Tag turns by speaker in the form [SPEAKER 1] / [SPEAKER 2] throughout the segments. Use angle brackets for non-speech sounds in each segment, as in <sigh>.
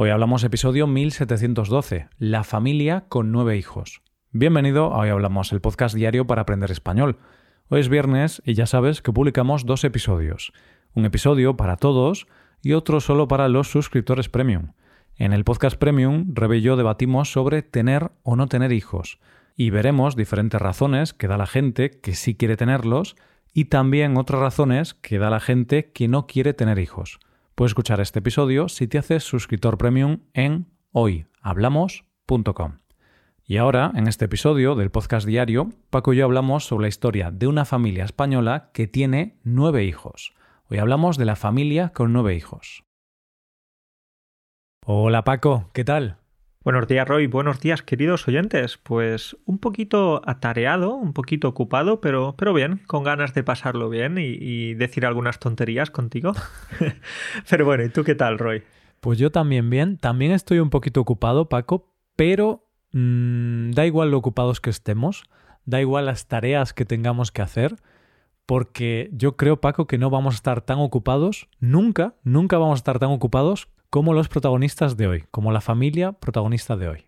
[SPEAKER 1] Hoy hablamos episodio 1712, La familia con nueve hijos. Bienvenido a Hoy Hablamos, el podcast diario para aprender español. Hoy es viernes y ya sabes que publicamos dos episodios. Un episodio para todos y otro solo para los suscriptores premium. En el podcast premium, Rebe y yo debatimos sobre tener o no tener hijos y veremos diferentes razones que da la gente que sí quiere tenerlos y también otras razones que da la gente que no quiere tener hijos. Puedes escuchar este episodio si te haces suscriptor premium en hoyhablamos.com. Y ahora, en este episodio del podcast diario, Paco y yo hablamos sobre la historia de una familia española que tiene nueve hijos. Hoy hablamos de la familia con nueve hijos. Hola Paco, ¿qué tal?
[SPEAKER 2] Buenos días, Roy. Buenos días, queridos oyentes. Pues un poquito atareado, un poquito ocupado, pero, pero bien, con ganas de pasarlo bien y, decir algunas tonterías contigo. <laughs> pero bueno, ¿y tú qué tal, Roy?
[SPEAKER 1] Pues yo también bien. También estoy un poquito ocupado, Paco, pero mm, da igual lo ocupados que estemos, da igual las tareas que tengamos que hacer, porque yo creo, Paco, que no vamos a estar tan ocupados, nunca, nunca vamos a estar tan ocupados como los protagonistas de hoy, como la familia protagonista de hoy.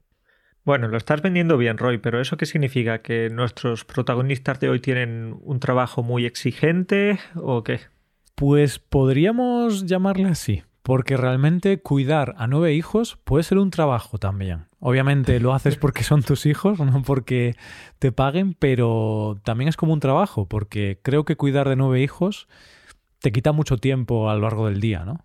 [SPEAKER 2] Bueno, lo estás vendiendo bien, Roy, pero ¿eso qué significa? ¿Que nuestros protagonistas de hoy tienen un trabajo muy exigente o qué?
[SPEAKER 1] Pues podríamos llamarle así, porque realmente cuidar a nueve hijos puede ser un trabajo también. Obviamente lo haces <laughs> porque son tus hijos, no porque te paguen, pero también es como un trabajo, porque creo que cuidar de nueve hijos te quita mucho tiempo a lo largo del día, ¿no?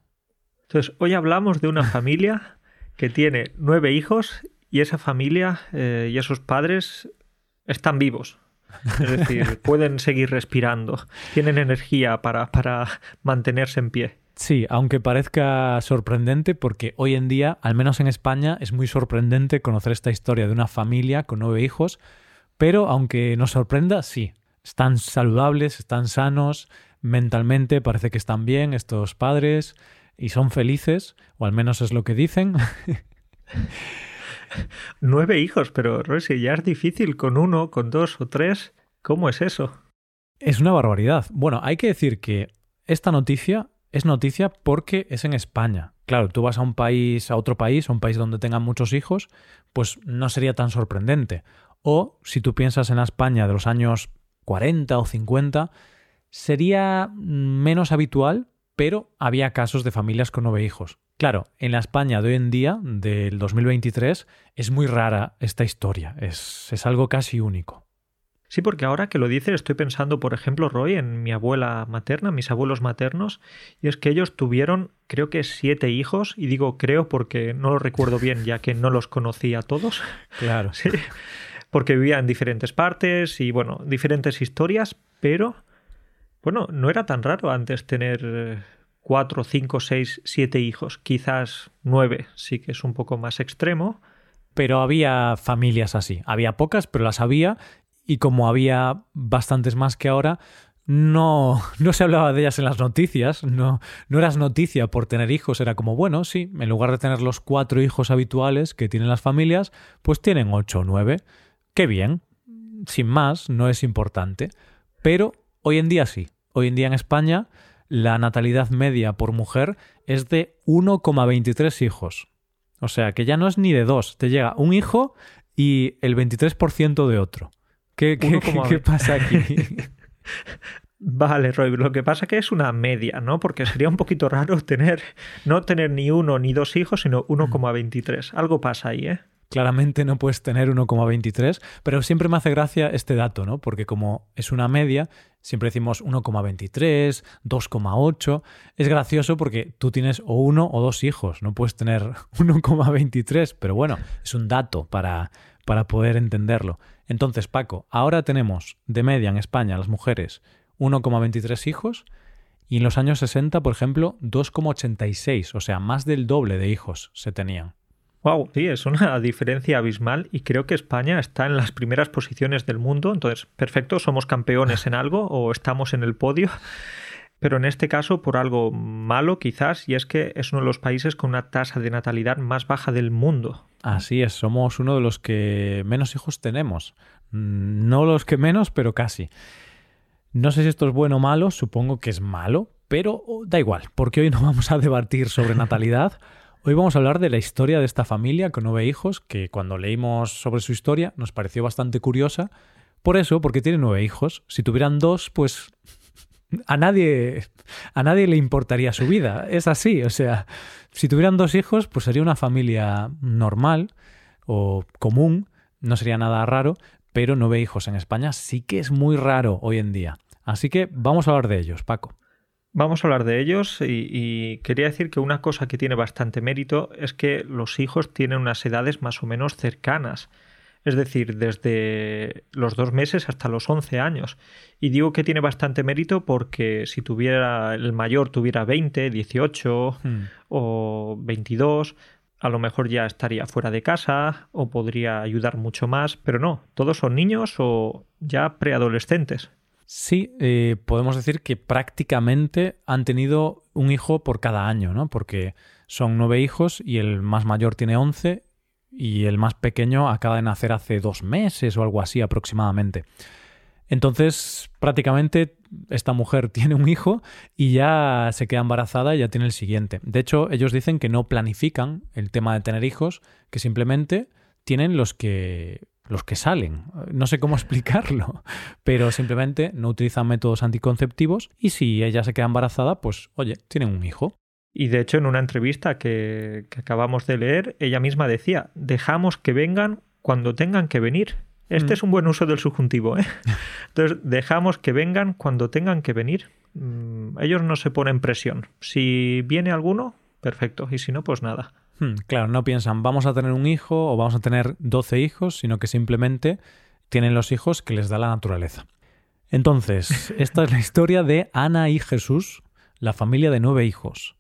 [SPEAKER 2] Entonces, hoy hablamos de una familia que tiene nueve hijos y esa familia eh, y esos padres están vivos. Es decir, <laughs> pueden seguir respirando, tienen energía para, para mantenerse en pie.
[SPEAKER 1] Sí, aunque parezca sorprendente, porque hoy en día, al menos en España, es muy sorprendente conocer esta historia de una familia con nueve hijos, pero aunque nos sorprenda, sí, están saludables, están sanos, mentalmente parece que están bien estos padres, y son felices, o al menos es lo que dicen. <laughs>
[SPEAKER 2] Nueve hijos, pero Rosy, ya es difícil con uno, con dos o tres. ¿Cómo es eso?
[SPEAKER 1] Es una barbaridad. Bueno, hay que decir que esta noticia es noticia porque es en España. Claro, tú vas a un país, a otro país, a un país donde tengan muchos hijos, pues no sería tan sorprendente. O si tú piensas en la España de los años 40 o 50, sería menos habitual pero había casos de familias con nueve hijos. Claro, en la España de hoy en día, del 2023, es muy rara esta historia, es, es algo casi único.
[SPEAKER 2] Sí, porque ahora que lo dices, estoy pensando, por ejemplo, Roy, en mi abuela materna, mis abuelos maternos, y es que ellos tuvieron, creo que siete hijos, y digo creo porque no lo recuerdo bien, ya que no los conocía a todos.
[SPEAKER 1] Claro. <laughs>
[SPEAKER 2] Sí, porque vivían en diferentes partes y, bueno, diferentes historias, pero bueno, no era tan raro antes tener eh, cuatro, cinco, seis, siete hijos. Quizás nueve sí que es un poco más extremo.
[SPEAKER 1] Pero había familias así. Había pocas, pero las había. Y como había bastantes más que ahora, no, <laughs> no se hablaba de ellas en las noticias, no, no eras noticia por tener hijos, era como, bueno, sí, en lugar de tener los cuatro hijos habituales que tienen las familias, pues tienen ocho o nueve. Qué bien, sin más, no es importante. Pero hoy en día sí, Hoy en día en España la natalidad media por mujer es de 1,23 hijos. O sea, que ya no es ni de dos, te llega un hijo y el 23% de otro. ¿Qué, qué, pasa aquí? <laughs>
[SPEAKER 2] Vale, Roy, lo que pasa que es una media, ¿no? Porque sería un poquito raro tener, no tener ni uno ni dos hijos, sino 1,23. Algo pasa ahí, ¿eh?
[SPEAKER 1] Claramente no puedes tener 1,23, pero siempre me hace gracia este dato, ¿no? Porque como es una media, siempre decimos 1,23, 2,8. Es gracioso porque tú tienes o uno o dos hijos, no puedes tener <laughs> 1,23, pero bueno, es un dato para, para poder entenderlo. Entonces, Paco, ahora tenemos de media en España las mujeres 1,23 hijos y en los años 60, por ejemplo, 2,86, o sea, más del doble de hijos se tenían.
[SPEAKER 2] Wow, sí, es una <laughs> diferencia abismal y creo que España está en las primeras posiciones del mundo. Entonces, perfecto, somos campeones en algo o estamos en el podio. <laughs> Pero en este caso por algo malo quizás, y es que es uno de los países con una tasa de natalidad más baja del mundo.
[SPEAKER 1] Así es, somos uno de los que menos hijos tenemos. Mm, no los que menos, pero casi. No sé si esto es bueno o malo, supongo que es malo, pero oh, da igual, porque hoy no <laughs> vamos a debatir sobre natalidad. Hoy vamos a hablar de la historia de esta familia con nueve hijos, que cuando leímos sobre su historia nos pareció bastante curiosa. Por eso, porque tiene nueve hijos. Si tuvieran dos, pues <laughs> a nadie, a nadie le importaría su vida. Es así, o sea, si tuvieran dos hijos, pues sería una familia normal o común, no sería nada raro, pero nueve hijos en España sí que es muy raro hoy en día. Así que vamos a hablar de ellos, Paco.
[SPEAKER 2] Vamos a hablar de ellos y, quería decir que una cosa que tiene bastante mérito es que los hijos tienen unas edades más o menos cercanas, es decir, desde los dos meses hasta los once años. Y digo que tiene bastante mérito porque si tuviera el mayor tuviera 20, 18 hmm. o 22, a lo mejor ya estaría fuera de casa o podría ayudar mucho más, pero no, todos son niños o ya preadolescentes.
[SPEAKER 1] Sí, eh, podemos decir que prácticamente han tenido un hijo por cada año, ¿no? Porque son nueve hijos y el más mayor tiene once y el más pequeño acaba de nacer hace dos meses o algo así aproximadamente. Entonces, prácticamente esta mujer <laughs> tiene un hijo y ya se queda embarazada y ya tiene el siguiente. De hecho, ellos dicen que no planifican el tema de tener hijos, que simplemente tienen los que los que salen. No sé cómo <laughs> explicarlo, pero simplemente no utilizan métodos anticonceptivos y si ella se queda embarazada, pues oye, tienen un hijo.
[SPEAKER 2] Y de hecho en una entrevista que, acabamos de leer, ella misma decía, dejamos que vengan cuando tengan que venir. Este mm. es un buen uso del subjuntivo. ¿eh? <laughs> Entonces, dejamos que vengan cuando tengan que venir. Mm, ellos no se ponen presión. Si viene alguno, perfecto. Y si no, pues nada.
[SPEAKER 1] Hmm, claro, no piensan vamos a tener un hijo o vamos a tener doce hijos, sino que simplemente tienen los hijos que les da la naturaleza. Entonces, <laughs> esta es la historia de Ana y Jesús, la familia de nueve hijos.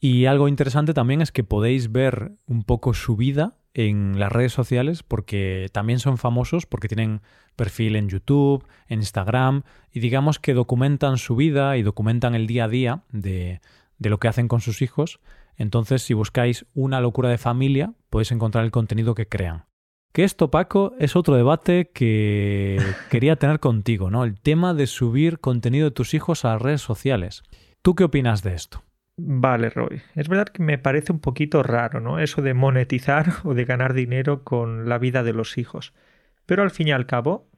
[SPEAKER 1] Y algo interesante también es que podéis ver un poco su vida en las redes sociales porque también son famosos porque tienen perfil en YouTube, en Instagram y digamos que documentan su vida y documentan el día a día de, de lo que hacen con sus hijos entonces, si buscáis una locura de familia, podéis encontrar el contenido que crean. Que esto, Paco, es otro debate que <laughs> quería tener contigo, ¿no? El tema de subir contenido de tus hijos a las redes sociales. ¿Tú qué opinas de esto?
[SPEAKER 2] Vale, Roy. Es verdad que me parece un poquito raro, ¿no? Eso de monetizar <laughs> o de ganar dinero con la vida de los hijos. Pero al fin y al cabo,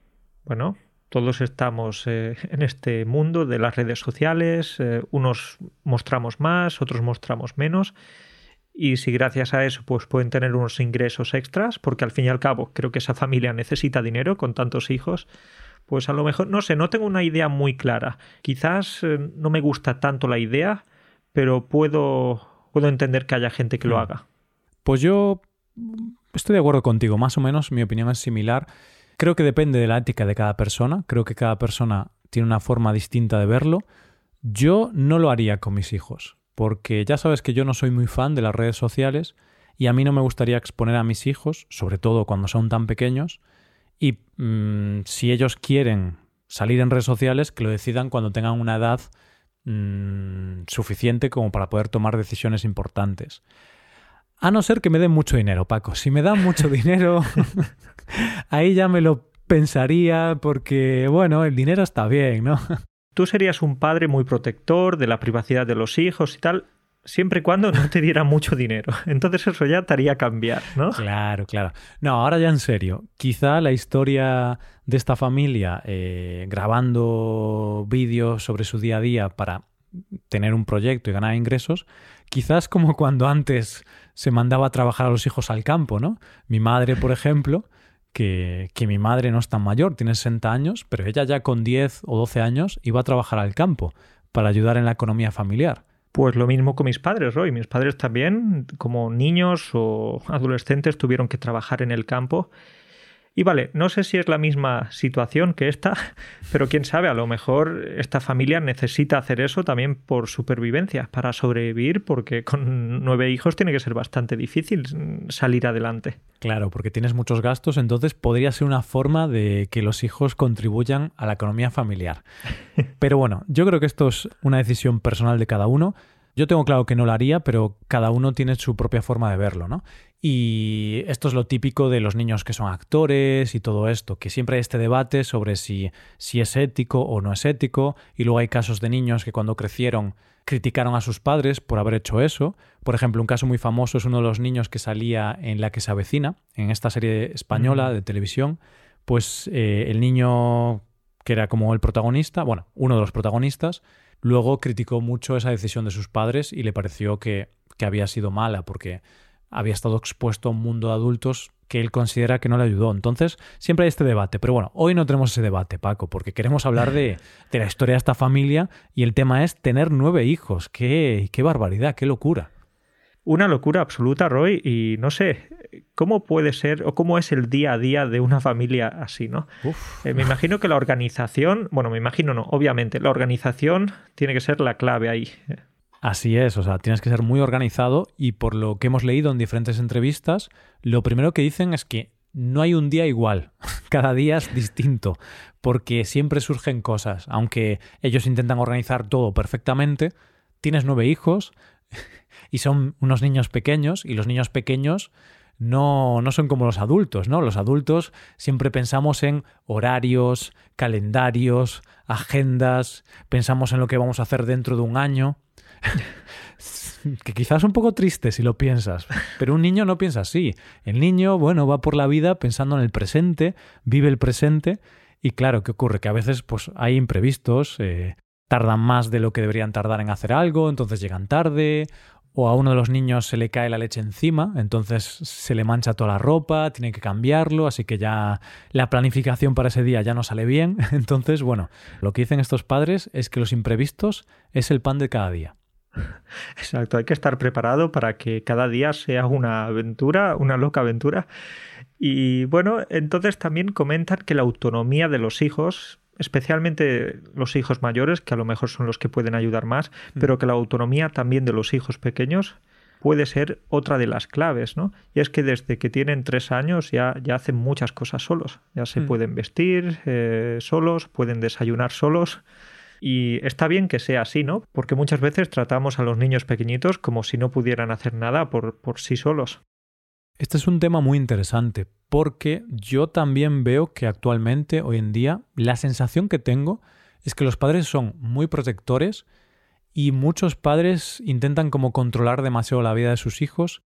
[SPEAKER 2] bueno, todos estamos eh, <laughs> en este mundo de las redes sociales, eh, unos mostramos más, otros mostramos menos, y si gracias a eso pues pueden tener unos ingresos extras, porque al fin y al cabo creo que esa familia necesita dinero con tantos hijos, pues a lo mejor, no sé, no tengo una idea muy clara. Quizás eh, no me gusta tanto la idea, pero puedo, puedo entender que haya gente que lo mm. haga.
[SPEAKER 1] Pues yo estoy de acuerdo contigo, más o menos mi opinión es similar. Creo que depende de la ética de cada persona, creo que cada persona tiene una forma distinta de verlo. Yo no lo haría con mis hijos, porque ya sabes que yo no soy muy fan de las redes sociales y a mí no me gustaría exponer a mis hijos, sobre todo cuando son tan pequeños, y mm, si ellos quieren salir en redes sociales, que lo decidan cuando tengan una edad mm, suficiente como para poder tomar decisiones importantes. A no ser que me den mucho dinero, Paco. Si me dan mucho <laughs> dinero, ahí ya me lo pensaría porque, bueno, el dinero está bien, ¿no?
[SPEAKER 2] Tú serías un padre muy protector de la privacidad de los hijos y tal, siempre y cuando no te diera mucho dinero. Entonces eso ya te haría cambiar, ¿no?
[SPEAKER 1] Claro, claro. No, ahora ya en serio. Quizá la historia de esta familia eh, grabando vídeos sobre su día a día para tener un proyecto y ganar ingresos, quizás como cuando antes se mandaba a trabajar a los hijos al campo, ¿no? Mi madre, por ejemplo, que, que, mi madre no es tan mayor, tiene 60 años, pero ella ya con 10 o 12 años iba a trabajar al campo para ayudar en la economía familiar.
[SPEAKER 2] Pues lo mismo con mis padres, Roy. Mis padres también, como niños o adolescentes, tuvieron que trabajar en el campo y vale, no sé si es la misma situación que esta, <laughs> pero quién sabe, a lo mejor esta familia necesita hacer eso también por supervivencia, para sobrevivir, porque con nueve hijos tiene que ser bastante difícil salir adelante.
[SPEAKER 1] Claro, porque tienes muchos gastos, entonces podría ser una forma de que los hijos contribuyan a la economía familiar. <laughs> Pero bueno, yo creo que esto es una decisión personal de cada uno. Yo tengo claro que no lo haría, pero cada uno tiene su propia forma de verlo, ¿no? Y esto es lo típico de los niños que son actores y todo esto, que siempre hay este debate sobre si, si es ético o no es ético, y luego hay casos de niños que cuando crecieron criticaron a sus padres por haber hecho eso. Por ejemplo, un caso muy famoso es uno de los niños que salía en La que se avecina, en esta serie española de televisión, pues eh, el niño que era como el protagonista, bueno, uno de los protagonistas, luego criticó mucho esa decisión de sus padres y le pareció que, que había sido mala porque había estado expuesto a un mundo de adultos que él considera que no le ayudó. Entonces, siempre hay este debate. Pero bueno, hoy no tenemos ese debate, Paco, porque queremos hablar de, de la historia de esta familia y el tema es tener nueve hijos. ¡Qué, qué barbaridad, qué locura!
[SPEAKER 2] Una locura absoluta, Roy, y no sé, ¿cómo puede ser o cómo es el día a día de una familia así, no? Eh, me imagino que la organización, bueno, me imagino no, obviamente, la organización tiene que ser la clave ahí.
[SPEAKER 1] Así es, o sea, tienes que ser muy organizado y por lo que hemos leído en diferentes entrevistas, lo primero que dicen es que no hay un día igual, <laughs> cada día es distinto, porque siempre surgen cosas, aunque ellos intentan organizar todo perfectamente, tienes nueve hijos y son unos niños pequeños y los niños pequeños no, no son como los adultos, ¿no? Los adultos siempre pensamos en horarios, calendarios, agendas, pensamos en lo que vamos a hacer dentro de un año. <laughs> que quizás un poco triste si lo piensas, pero un niño no piensa así. El niño, bueno, va por la vida pensando en el presente, vive el presente y claro, ¿qué ocurre? Que a veces pues hay imprevistos, eh, tardan más de lo que deberían tardar en hacer algo, entonces llegan tarde, o a uno de los niños se le cae la leche encima, entonces se le mancha toda la ropa, tiene que cambiarlo, así que ya la planificación para ese día ya no sale bien. <laughs> Entonces, bueno, lo que dicen estos padres es que los imprevistos es el pan de cada día.
[SPEAKER 2] Exacto, hay que estar preparado para que cada día sea una aventura, una loca aventura. Y bueno, entonces también comentan que la autonomía de los hijos, especialmente los hijos mayores, que a lo mejor son los que pueden ayudar más, mm. pero que la autonomía también de los hijos pequeños puede ser otra de las claves, ¿no? Y es que desde que tienen tres años ya, ya hacen muchas cosas solos, ya se mm. pueden vestir eh, solos, pueden desayunar solos, y está bien que sea así, ¿no? Porque muchas veces tratamos a los niños pequeñitos como si no pudieran hacer nada por, por sí solos.
[SPEAKER 1] Este es un tema muy interesante porque yo también veo que actualmente, hoy en día, la sensación que tengo es que los padres son muy protectores y muchos padres intentan como controlar demasiado la vida de sus hijos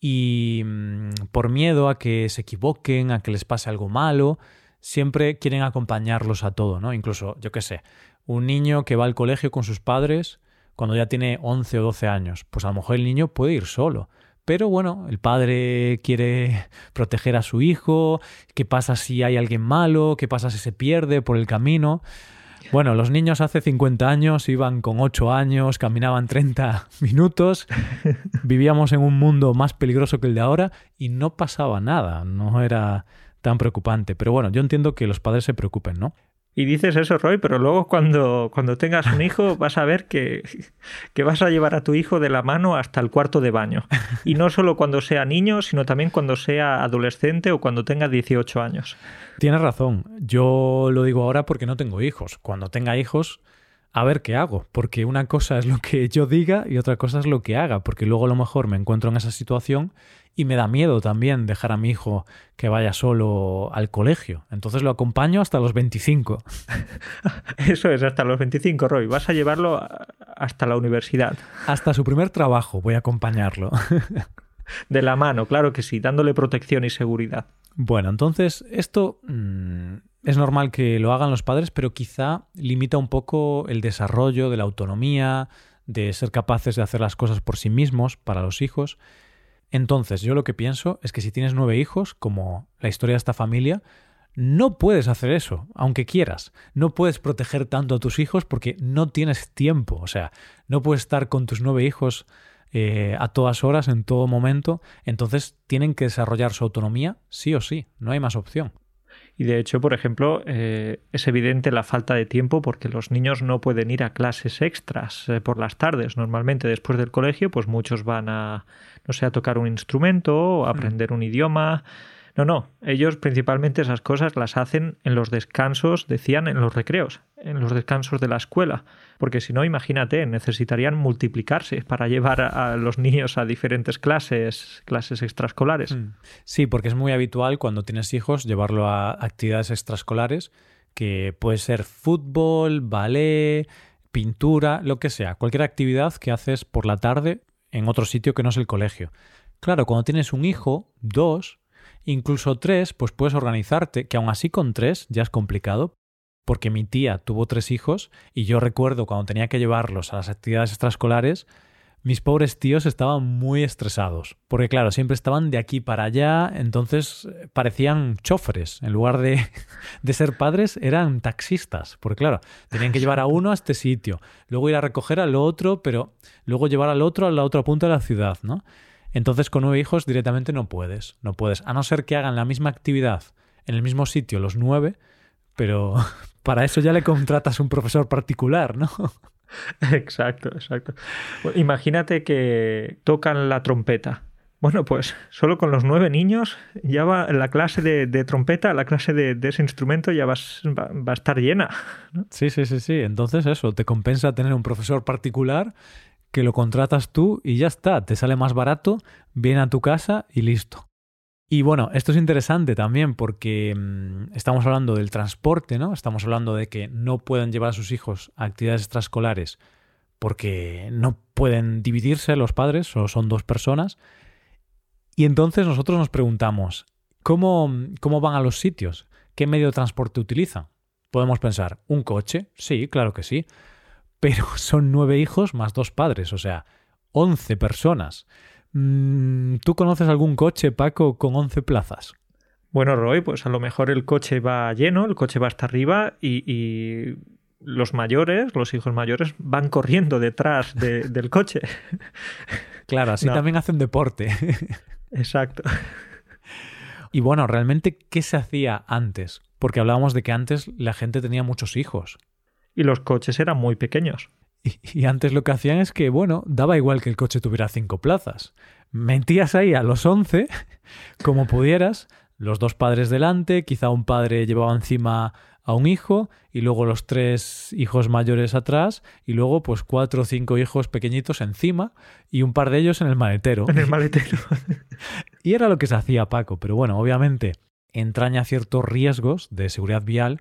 [SPEAKER 1] y mm, por miedo a que se equivoquen, a que les pase algo malo, siempre quieren acompañarlos a todo, ¿no? Incluso, yo qué sé, un niño que va al colegio con sus padres cuando ya tiene 11 o 12 años. Pues a lo mejor el niño puede ir solo. Pero bueno, el padre quiere proteger a su hijo. ¿Qué pasa si hay alguien malo? ¿Qué pasa si se pierde por el camino? Bueno, los niños hace 50 años iban con 8 años, caminaban 30 <laughs> minutos, vivíamos en un mundo más peligroso que el de ahora y no pasaba nada, no era tan preocupante. Pero bueno, yo entiendo que los padres se preocupen, ¿no?
[SPEAKER 2] Y dices eso, Roy, pero luego cuando, cuando tengas un hijo vas a ver que, que, vas a llevar a tu hijo de la mano hasta el cuarto de baño. Y no solo cuando sea niño, sino también cuando sea adolescente o cuando tenga 18 años.
[SPEAKER 1] Tienes razón. Yo lo digo ahora porque no tengo hijos. Cuando tenga hijos, a ver qué hago. Porque una cosa es lo que yo diga y otra cosa es lo que haga. Porque luego a lo mejor me encuentro en esa situación y me da miedo también dejar a mi hijo que vaya solo al colegio. Entonces lo acompaño hasta los 25. <laughs>
[SPEAKER 2] Eso es, hasta los 25, Roy. Vas a llevarlo hasta la universidad.
[SPEAKER 1] Hasta su primer trabajo voy a acompañarlo. <laughs>
[SPEAKER 2] De la mano, claro que sí, dándole protección y seguridad.
[SPEAKER 1] Bueno, entonces esto mm, es normal que lo hagan los padres, pero quizá limita un poco el desarrollo de la autonomía, de ser capaces de hacer las cosas por sí mismos para los hijos. Entonces, yo lo que pienso es que si tienes nueve hijos, como la historia de esta familia, no puedes hacer eso, aunque quieras. No puedes proteger tanto a tus hijos porque no tienes tiempo. O sea, no puedes estar con tus nueve hijos eh, a todas horas, en todo momento. Entonces, tienen que desarrollar su autonomía sí o sí. No hay más opción.
[SPEAKER 2] Y de hecho, por ejemplo, eh, es evidente la falta de tiempo porque los niños no pueden ir a clases extras eh, por las tardes. Normalmente después del colegio, pues muchos van a, no sé, a tocar un instrumento, o a aprender un idioma. No, no, ellos principalmente esas cosas las hacen en los descansos, decían, en los recreos. En los descansos de la escuela, porque si no, imagínate, necesitarían multiplicarse para llevar a, los niños a diferentes clases, clases extraescolares. Mm.
[SPEAKER 1] Sí, porque es muy habitual cuando tienes hijos llevarlo a actividades extraescolares, que puede ser fútbol, ballet, pintura, lo que sea, cualquier actividad que haces por la tarde en otro sitio que no es el colegio. Claro, cuando tienes un hijo, dos, incluso tres, pues puedes organizarte, que aún así con tres ya es complicado, porque mi tía tuvo tres hijos y yo recuerdo cuando tenía que llevarlos a las actividades extraescolares, mis pobres tíos estaban muy estresados, porque claro, siempre estaban de aquí para allá, entonces eh, parecían chofres, en lugar de, <laughs> de, ser padres eran taxistas, porque claro, tenían que llevar a uno a este sitio, luego ir a recoger al otro, pero luego llevar al otro a la otra punta de la ciudad, ¿no? Entonces con nueve hijos directamente no puedes, no puedes, a no ser que hagan la misma actividad en el mismo sitio los nueve, pero <laughs> para eso ya le contratas un profesor particular, ¿no? <laughs>
[SPEAKER 2] Exacto, exacto. Imagínate que tocan la trompeta. Bueno, pues solo con los nueve niños ya va la clase de, trompeta, la clase de, ese instrumento ya va, a estar llena.
[SPEAKER 1] Sí, sí, sí, sí. Entonces eso, te compensa tener un profesor particular que lo contratas tú y ya está, te sale más barato, viene a tu casa y listo. Y bueno, esto es interesante también porque mm, estamos hablando del transporte, ¿no? Estamos hablando de que no pueden llevar a sus hijos a actividades extraescolares porque no pueden dividirse los padres, o son dos personas. Y entonces nosotros nos preguntamos, ¿cómo, ¿cómo van a los sitios? ¿Qué medio de transporte utilizan? Podemos pensar, ¿un coche? Sí, claro que sí. Pero <laughs> son nueve hijos más dos padres, o sea, once personas. Mm, ¿Tú conoces algún coche, Paco, con 11 plazas?
[SPEAKER 2] Bueno, Roy, pues a lo mejor el coche va lleno, el coche va hasta arriba y, los mayores, los hijos mayores, van corriendo detrás <laughs> del coche.
[SPEAKER 1] Claro, así también hacen deporte.
[SPEAKER 2] Exacto. <laughs>
[SPEAKER 1] Y bueno, realmente, ¿qué se hacía antes? Porque hablábamos de que antes la gente tenía muchos hijos.
[SPEAKER 2] Y los coches eran muy pequeños. <laughs>
[SPEAKER 1] Y, antes lo que hacían es que, bueno, daba igual que el coche tuviera cinco plazas. Mentías ahí a los once, <laughs> como pudieras, los dos padres delante, quizá un padre llevaba encima a un hijo y luego los tres hijos mayores atrás y luego pues cuatro o cinco hijos pequeñitos encima y un par de ellos en el maletero.
[SPEAKER 2] En el maletero. <laughs>
[SPEAKER 1] y era lo que se hacía Paco, pero bueno, obviamente entraña ciertos riesgos de seguridad vial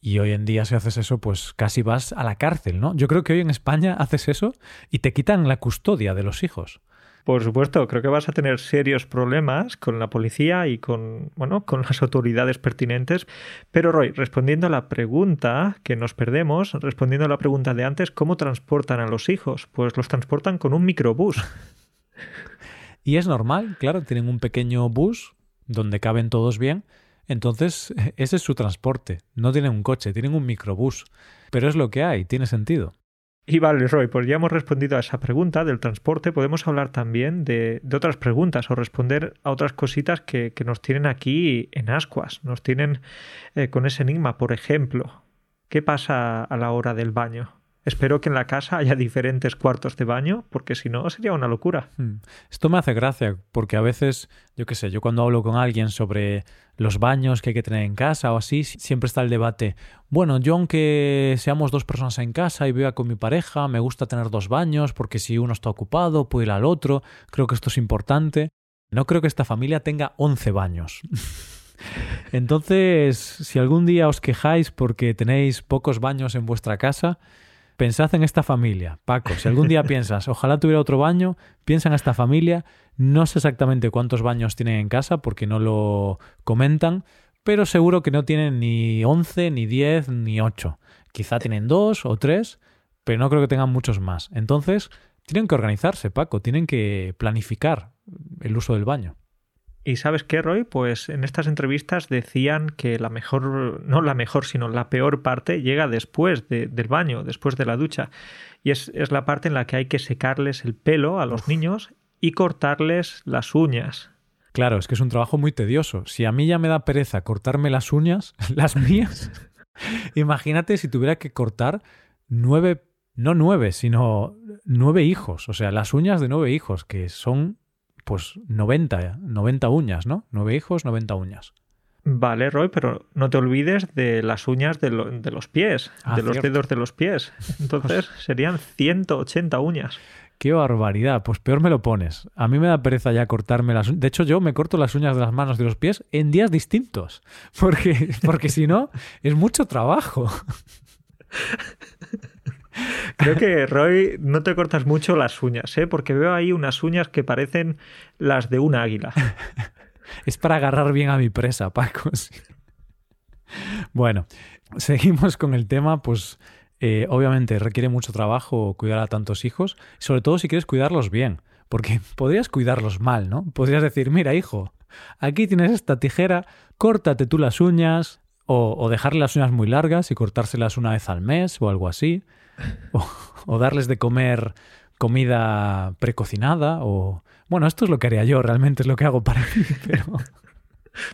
[SPEAKER 1] y hoy en día si haces eso, pues casi vas a la cárcel, ¿no? Yo creo que hoy en España haces eso y te quitan la custodia de los hijos.
[SPEAKER 2] Por supuesto, creo que vas a tener serios problemas con la policía y con, bueno, con las autoridades pertinentes. Pero Roy, respondiendo a la pregunta que nos perdemos, respondiendo a la pregunta de antes, ¿cómo transportan a los hijos? Pues los transportan con un microbús. <laughs>
[SPEAKER 1] y es normal, claro, tienen un pequeño bus donde caben todos bien entonces, <laughs> ese es su transporte. No tienen un coche, tienen un microbús. Pero es lo que hay, tiene sentido.
[SPEAKER 2] Y vale, Roy, pues ya hemos respondido a esa pregunta del transporte. Podemos hablar también de, otras preguntas o responder a otras cositas que, nos tienen aquí en ascuas. Nos tienen eh, con ese enigma. Por ejemplo, ¿qué pasa a la hora del baño? Espero que en la casa haya diferentes cuartos de baño, porque si no sería una locura. Hmm.
[SPEAKER 1] Esto me hace gracia, porque a veces, yo qué sé, yo cuando hablo con alguien sobre los baños que hay que tener en casa o así, siempre está el debate. Bueno, yo aunque seamos dos personas en casa y viva con mi pareja, me gusta tener dos baños, porque si uno está ocupado, puedo ir al otro. Creo que esto es importante. No creo que esta familia tenga 11 baños. <laughs> Entonces, si algún día os quejáis porque tenéis pocos baños en vuestra casa, Pensad en esta familia. Paco, si algún día <laughs> piensas, ojalá tuviera otro baño, piensa en esta familia. No sé exactamente cuántos baños tienen en casa porque no lo comentan, pero seguro que no tienen ni 11, ni 10, ni 8. Quizá tienen dos o tres, pero no creo que tengan muchos más. Entonces, tienen que organizarse, Paco, tienen que planificar el uso del baño.
[SPEAKER 2] Y sabes qué, Roy, pues en estas entrevistas decían que la mejor, no la mejor, sino la peor parte llega después del baño, después de la ducha. Y es, la parte en la que hay que secarles el pelo a los niños y cortarles las uñas.
[SPEAKER 1] Claro, es que es un trabajo muy tedioso. Si a mí ya me da pereza cortarme las uñas, <laughs> las mías, <laughs> imagínate si tuviera que cortar nueve, no nueve, sino nueve hijos. O sea, las uñas de nueve hijos, que son pues 90, 90 uñas, ¿no? Nueve hijos, 90 uñas.
[SPEAKER 2] Vale, Roy, pero no te olvides de las uñas de, los pies,
[SPEAKER 1] Ah,
[SPEAKER 2] de los dedos de los pies. Entonces <laughs> serían 180 uñas.
[SPEAKER 1] Qué barbaridad, pues peor me lo pones. A mí me da pereza ya cortarme las uñas. De hecho, yo me corto las uñas de las manos y de los pies en días distintos, porque, porque si no, es mucho trabajo. <laughs>
[SPEAKER 2] Creo que, Roy, no te cortas mucho las uñas, ¿eh? Porque veo ahí unas uñas que parecen las de un águila. <laughs>
[SPEAKER 1] Es para agarrar bien a mi presa, Paco. <laughs> Bueno, seguimos con el tema, pues eh, obviamente requiere mucho trabajo cuidar a tantos hijos, sobre todo si quieres cuidarlos bien, porque <laughs> podrías cuidarlos mal, ¿no? Podrías decir, mira, hijo, aquí tienes esta tijera, córtate tú las uñas, o, o dejarle las uñas muy largas y cortárselas una vez al mes o algo así, o, o darles de comer comida precocinada, o... Bueno, esto es lo que haría yo, realmente es lo que hago para mí, <laughs> pero...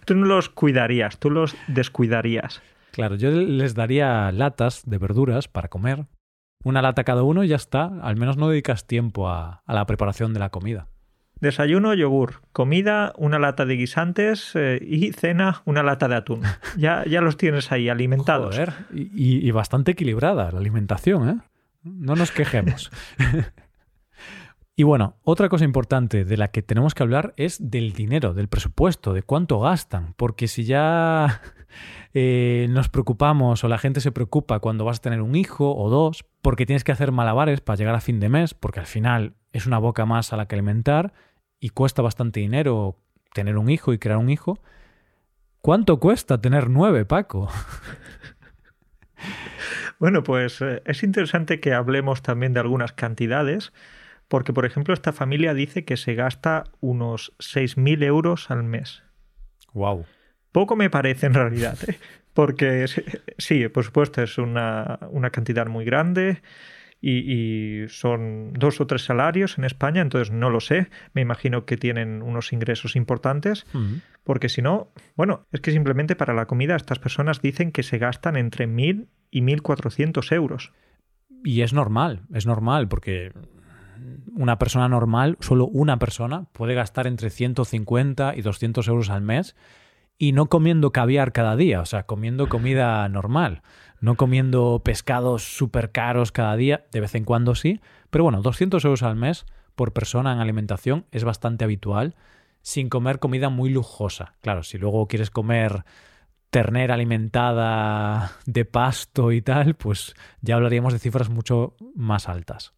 [SPEAKER 2] Tú no los cuidarías, tú los descuidarías.
[SPEAKER 1] Claro, yo les daría latas de verduras para comer. Una lata cada uno y ya está. Al menos no dedicas tiempo a, a la preparación de la comida.
[SPEAKER 2] Desayuno, yogur. Comida, una lata de guisantes. eh, y cena, una lata de atún. <laughs> Ya, ya los tienes ahí alimentados.
[SPEAKER 1] Joder, y, y- y bastante equilibrada la alimentación, ¿eh? No nos quejemos. <laughs> y bueno, otra cosa importante de la que tenemos que hablar es del dinero, del presupuesto, de cuánto gastan. Porque si ya eh, nos preocupamos o la gente se preocupa cuando vas a tener un hijo o dos, porque tienes que hacer malabares para llegar a fin de mes, porque al final es una boca más a la que alimentar y cuesta bastante dinero tener un hijo y crear un hijo. ¿Cuánto cuesta tener nueve, Paco? <laughs>
[SPEAKER 2] Bueno, pues eh, es interesante que hablemos también de algunas cantidades, porque por ejemplo esta familia dice que se gasta unos 6.000 euros al mes.
[SPEAKER 1] Wow.
[SPEAKER 2] Poco me parece en realidad, ¿eh? porque sí- por supuesto es una, una cantidad muy grande y, y son dos o tres salarios en España, entonces no lo sé, me imagino que tienen unos ingresos importantes, porque si no, bueno, es que simplemente para la comida estas personas dicen que se gastan entre 1.000 y 1.400 euros.
[SPEAKER 1] Y es normal, es normal, porque una persona normal, solo una persona, puede gastar entre 150 y 200 euros al mes y no comiendo caviar cada día, o sea, comiendo comida normal, no comiendo pescados súper caros cada día, de vez en cuando sí, pero bueno, 200 euros al mes por persona en alimentación es bastante habitual, sin comer comida muy lujosa. Claro, si luego quieres comer ternera alimentada de pasto y tal, pues ya hablaríamos de cifras mucho más altas.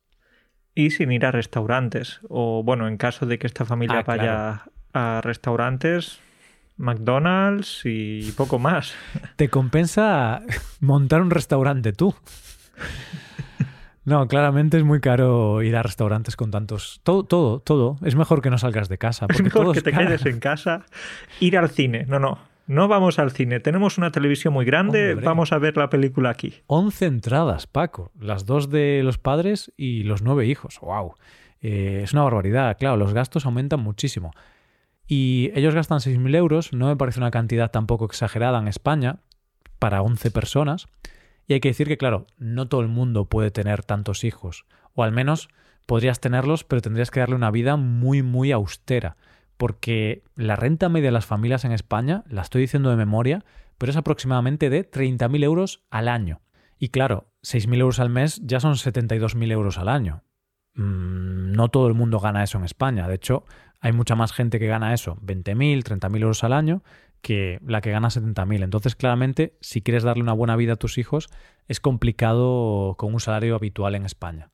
[SPEAKER 2] Y sin ir a restaurantes, o bueno, en caso de que esta familia
[SPEAKER 1] Ah, claro.
[SPEAKER 2] vaya a restaurantes, McDonald's y poco más. <laughs>
[SPEAKER 1] Te compensa montar un restaurante tú. No, claramente es muy caro ir a restaurantes con tantos. Todo, todo, todo. Es mejor que no salgas de casa.
[SPEAKER 2] Es
[SPEAKER 1] Porque todo
[SPEAKER 2] mejor que
[SPEAKER 1] es
[SPEAKER 2] te
[SPEAKER 1] caro.
[SPEAKER 2] quedes en casa, ir al cine. No, no, no vamos al cine. Tenemos una televisión muy grande,
[SPEAKER 1] Hombre.
[SPEAKER 2] vamos a ver la película aquí.
[SPEAKER 1] 11 entradas, Paco. Las dos de los padres y los nueve hijos. ¡Wow! es una barbaridad. Claro, los gastos aumentan muchísimo. Y ellos gastan 6.000 euros. No me parece una cantidad tampoco exagerada en España para 11 personas. Y hay que decir que, claro, no todo el mundo puede tener tantos hijos. O al menos podrías tenerlos, pero tendrías que darle una vida muy, muy austera. Porque la renta media de las familias en España, la estoy diciendo de memoria, pero es aproximadamente de 30.000 euros al año. Y claro, 6.000 euros al mes ya son 72.000 euros al año. Mm, no todo el mundo gana eso en España. De hecho, hay mucha más gente que gana eso, 20.000, 30.000 euros al año, que la que gana 70.000. Entonces, claramente, si quieres darle una buena vida a tus hijos, es complicado con un salario habitual en España.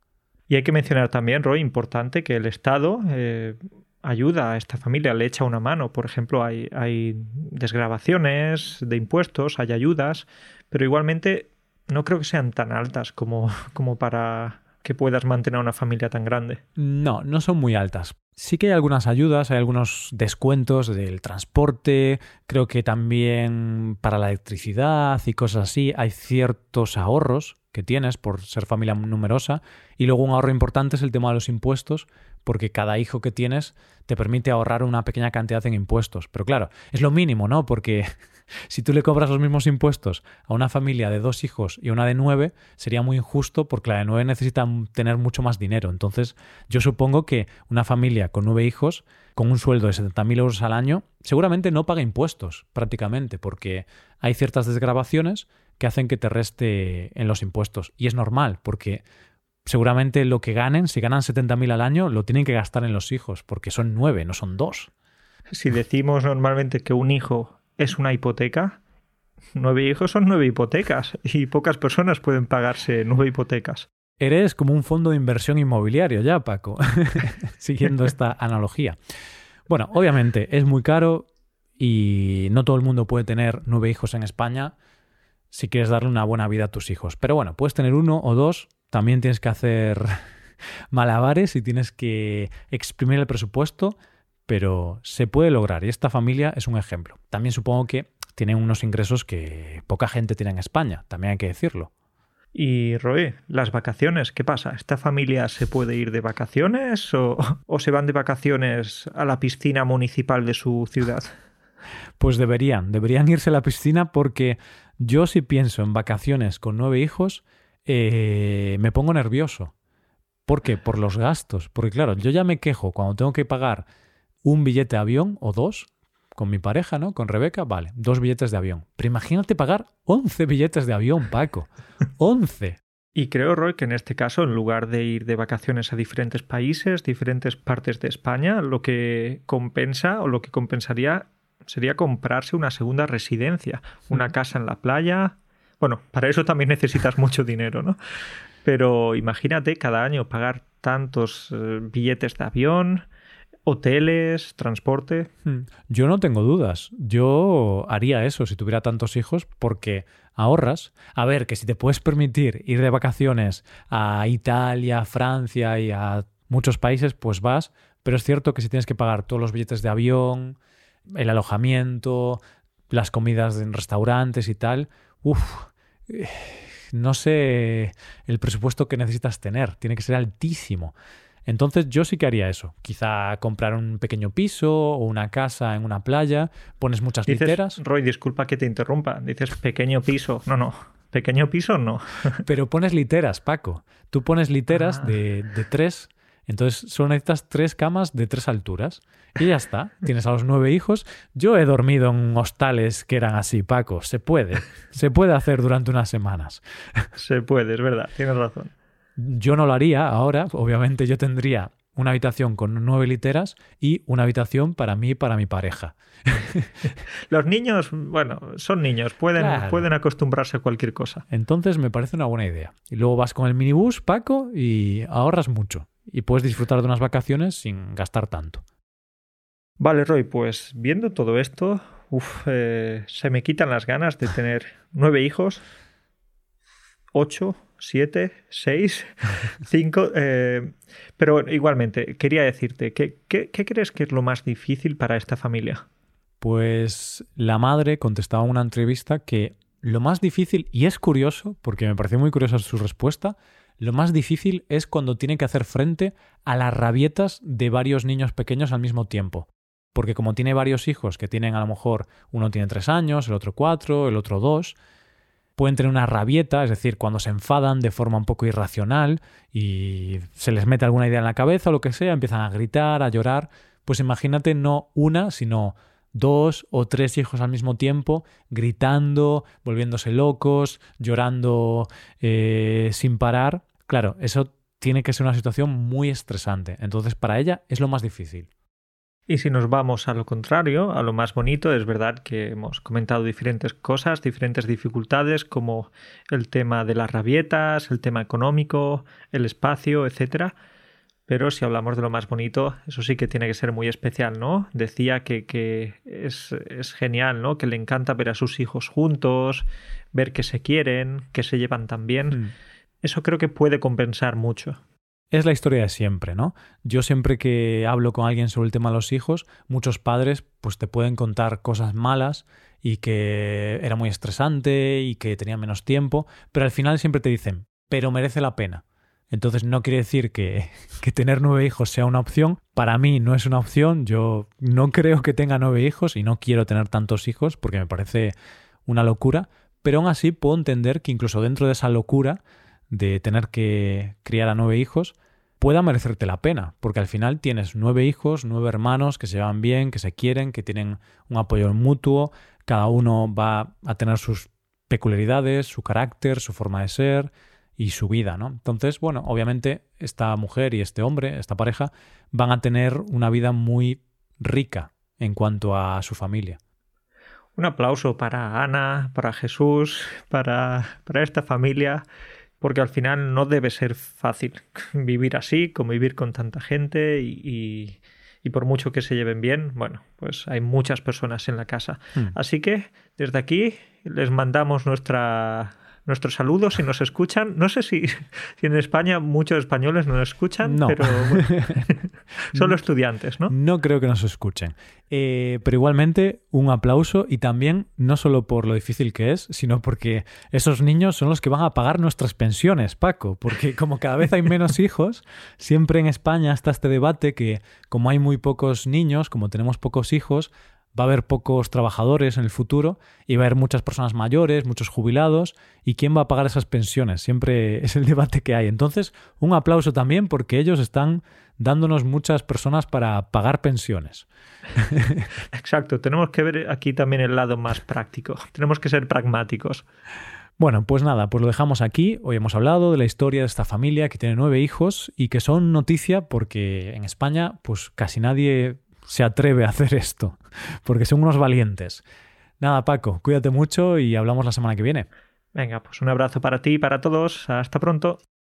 [SPEAKER 2] Y hay que mencionar también, Roy, importante que el Estado eh, ayuda a esta familia, le echa una mano. Por ejemplo, hay, hay desgrabaciones de impuestos, hay ayudas, pero igualmente no creo que sean tan altas como, como para que puedas mantener una familia tan grande.
[SPEAKER 1] No, no son muy altas. Sí que hay algunas ayudas, hay algunos descuentos del transporte, creo que también para la electricidad y cosas así, hay ciertos ahorros que tienes por ser familia numerosa y luego un ahorro importante es el tema de los impuestos porque cada hijo que tienes te permite ahorrar una pequeña cantidad en impuestos. Pero claro, es lo mínimo, ¿no? Porque si tú le cobras los mismos impuestos a una familia de dos hijos y una de nueve, sería muy injusto porque la de nueve necesita tener mucho más dinero. Entonces, yo supongo que una familia con nueve hijos, con un sueldo de 70.000 euros al año, seguramente no paga impuestos prácticamente, porque hay ciertas desgrabaciones que hacen que te reste en los impuestos. Y es normal, porque seguramente lo que ganen, si ganan 70.000 al año, lo tienen que gastar en los hijos, porque son nueve, no son dos.
[SPEAKER 2] Si decimos normalmente que un hijo es una hipoteca, nueve hijos son nueve hipotecas y pocas personas pueden pagarse nueve hipotecas.
[SPEAKER 1] Eres como un fondo de inversión inmobiliario ya, Paco, <laughs> siguiendo esta analogía. Bueno, obviamente es muy caro y no todo el mundo puede tener nueve hijos en España si quieres darle una buena vida a tus hijos. Pero bueno, puedes tener uno o dos, también tienes que hacer <laughs> malabares y tienes que exprimir el presupuesto, pero se puede lograr y esta familia es un ejemplo. También supongo que tienen unos ingresos que poca gente tiene en España, también hay que decirlo.
[SPEAKER 2] Y Roe, las vacaciones, ¿qué pasa? ¿Esta familia se puede ir de vacaciones o, o se van de vacaciones a la piscina municipal de su ciudad?
[SPEAKER 1] Pues deberían, deberían irse a la piscina porque yo si pienso en vacaciones con nueve hijos, eh, me pongo nervioso. ¿Por qué? Por los gastos. Porque claro, yo ya me quejo cuando tengo que pagar un billete de avión o dos con mi pareja, ¿no? Con Rebeca, vale, dos billetes de avión. Pero imagínate pagar 11 billetes de avión, Paco. <laughs> 11.
[SPEAKER 2] Y creo, Roy, que en este caso, en lugar de ir de vacaciones a diferentes países, diferentes partes de España, lo que compensa o lo que compensaría sería comprarse una segunda residencia, una casa en la playa. Bueno, para eso también necesitas mucho dinero, ¿no? Pero imagínate cada año pagar tantos eh, billetes de avión, hoteles, transporte.
[SPEAKER 1] Hmm. Yo no tengo dudas. Yo haría eso si tuviera tantos hijos porque ahorras. A ver, que si te puedes permitir ir de vacaciones a Italia, Francia y a muchos países, pues vas. Pero es cierto que si tienes que pagar todos los billetes de avión, el alojamiento, las comidas en restaurantes y tal, uff, eh, no sé el presupuesto que necesitas tener, tiene que ser altísimo. Entonces yo sí que haría eso. Quizá comprar un pequeño piso o una casa en una playa, pones muchas literas.
[SPEAKER 2] Roy, disculpa que te interrumpa. Dices pequeño piso. No, no. Pequeño piso no. <laughs>
[SPEAKER 1] Pero pones literas, Paco. Tú pones literas ah. de, de tres entonces solo necesitas tres camas de tres alturas. Y ya está. <laughs> Tienes a los nueve hijos. Yo he dormido en hostales que eran así, Paco. Se puede. Se puede hacer durante unas semanas.
[SPEAKER 2] Se puede, es verdad. Tienes razón.
[SPEAKER 1] Yo no lo haría ahora. Obviamente yo tendría una habitación con nueve literas y una habitación para mí y para mi pareja. <laughs>
[SPEAKER 2] Los niños, bueno, son niños, pueden, pueden acostumbrarse a cualquier cosa.
[SPEAKER 1] Entonces me parece una buena idea. Y luego vas con el minibús, Paco, y ahorras mucho y puedes disfrutar de unas vacaciones sin gastar tanto.
[SPEAKER 2] Vale, Roy, pues viendo todo esto, eh, se me quitan las ganas de tener nueve hijos, ocho, siete, seis, <laughs> cinco. Eh, pero igualmente, quería decirte, ¿qué, ¿qué, crees que es lo más difícil para esta familia?
[SPEAKER 1] Pues la madre contestaba en una entrevista que lo más difícil, y es curioso, porque me pareció muy curiosa su respuesta, lo más difícil es cuando tiene que hacer frente a las rabietas de varios niños pequeños al mismo tiempo. Porque como tiene varios hijos que tienen a lo mejor uno tiene tres años, el otro cuatro, el otro dos, pueden tener una rabieta, es decir, cuando se enfadan de forma un poco irracional y se les mete alguna idea en la cabeza o lo que sea, empiezan a gritar, a llorar, pues imagínate no una, sino dos o tres hijos al mismo tiempo, gritando, volviéndose locos, llorando eh, sin parar. Claro, eso tiene que ser una situación muy estresante. Entonces, para ella es lo más difícil.
[SPEAKER 2] Y si nos vamos a lo contrario, a lo más bonito, es verdad que hemos comentado diferentes cosas, diferentes dificultades, como el tema de las rabietas, el tema económico, el espacio, etcétera. Pero si hablamos de lo más bonito, eso sí que tiene que ser muy especial, ¿no? Decía que, es, genial, ¿no? Que le encanta ver a sus hijos juntos, ver que se quieren, que se llevan tan bien. Mm. Eso creo que puede compensar mucho.
[SPEAKER 1] Es la historia de siempre, ¿no? Yo siempre que hablo con alguien sobre el tema de los hijos, muchos padres pues te pueden contar cosas malas y que era muy estresante y que tenían menos tiempo, pero al final siempre te dicen, pero merece la pena. Entonces no quiere decir que, <laughs> que, tener nueve hijos sea una opción. Para mí no es una opción. Yo no creo que tenga nueve hijos y no quiero tener tantos hijos porque me parece una locura. Pero aún así puedo entender que incluso dentro de esa locura de tener que criar a nueve hijos, pueda merecerte la pena, porque al final tienes nueve hijos, nueve hermanos que se llevan bien, que se quieren, que tienen un apoyo mutuo, cada uno va a tener sus peculiaridades, su carácter, su forma de ser y su vida, ¿no? Entonces, bueno, obviamente esta mujer y este hombre, esta pareja, van a tener una vida muy rica en cuanto a su familia.
[SPEAKER 2] Un aplauso para Ana, para Jesús, para, para esta familia porque al final no debe ser fácil <laughs> vivir así, convivir con tanta gente y, y, por mucho que se lleven bien, bueno, pues hay muchas personas en la casa. Hmm. Así que desde aquí les mandamos nuestra nuestros saludos si nos escuchan. No sé si, <laughs> si en España muchos españoles nos escuchan, pero <laughs> <laughs> solo estudiantes, ¿no?
[SPEAKER 1] No creo que nos escuchen. Eh, pero igualmente, un aplauso y también no solo por lo difícil que es, sino porque esos niños son los que van a pagar nuestras pensiones, Paco. Porque como cada vez hay menos <laughs> hijos, siempre en España está este debate que como hay muy pocos niños, como tenemos pocos hijos, va a haber pocos trabajadores en el futuro y va a haber muchas personas mayores, muchos jubilados, ¿y quién va a pagar esas pensiones? Siempre es el debate que hay. Entonces, un aplauso también porque ellos están dándonos muchas personas para pagar pensiones. <laughs>
[SPEAKER 2] Exacto, tenemos que ver aquí también el lado más práctico, <laughs> tenemos que ser pragmáticos.
[SPEAKER 1] Bueno, pues nada, pues lo dejamos aquí. Hoy hemos hablado de la historia de esta familia que tiene nueve hijos y que son noticia porque en España pues casi nadie se atreve a hacer esto, <laughs> porque son unos valientes. Nada, Paco, cuídate mucho y hablamos la semana que viene.
[SPEAKER 2] Venga, pues un abrazo para ti y para todos. Hasta pronto.